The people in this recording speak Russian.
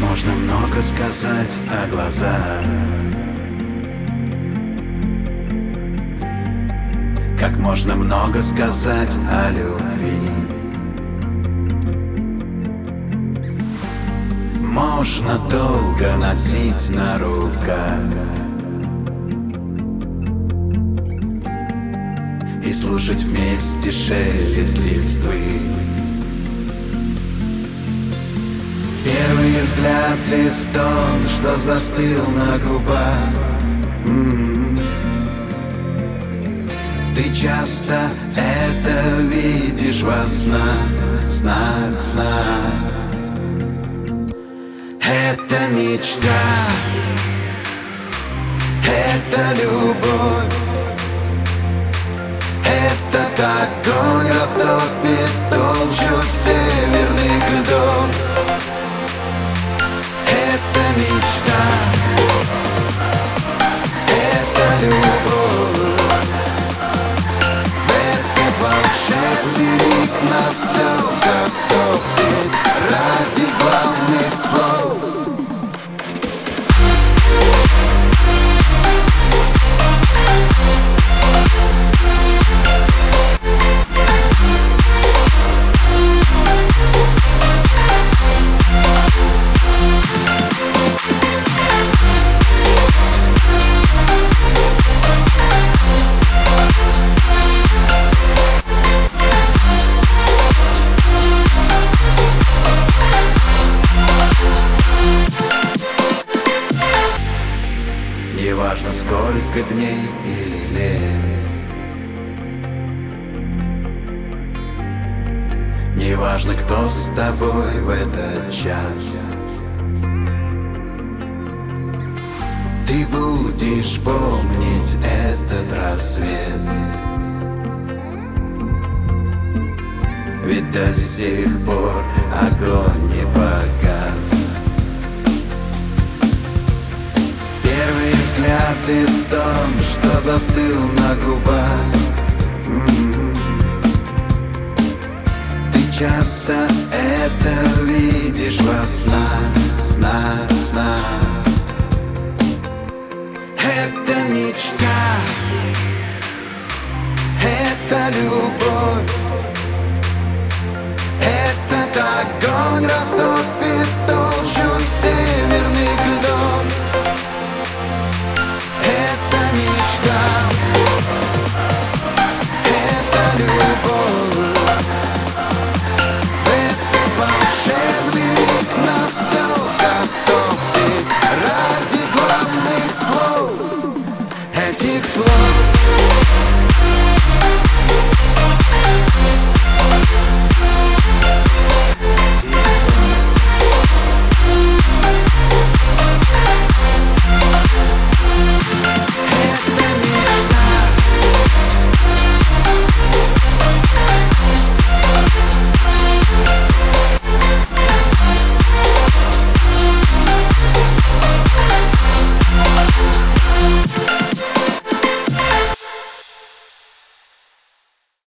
можно много сказать о глазах? Как можно много сказать о любви? Можно долго носить на руках. И слушать вместе шелест листвы взгляд листом, что застыл на губах. М-м-м. Ты часто это видишь во снах, снах, снах. Это мечта, это любовь. Этот огонь растопит миг на сколько дней или лет. Неважно кто с тобой в этот час. Ты будешь помнить этот рассвет. Ведь до сих пор огонь не погас взгляд листом, что застыл на губах. М-м-м. Ты часто это видишь во снах, снах, снах. Это мечта, это любовь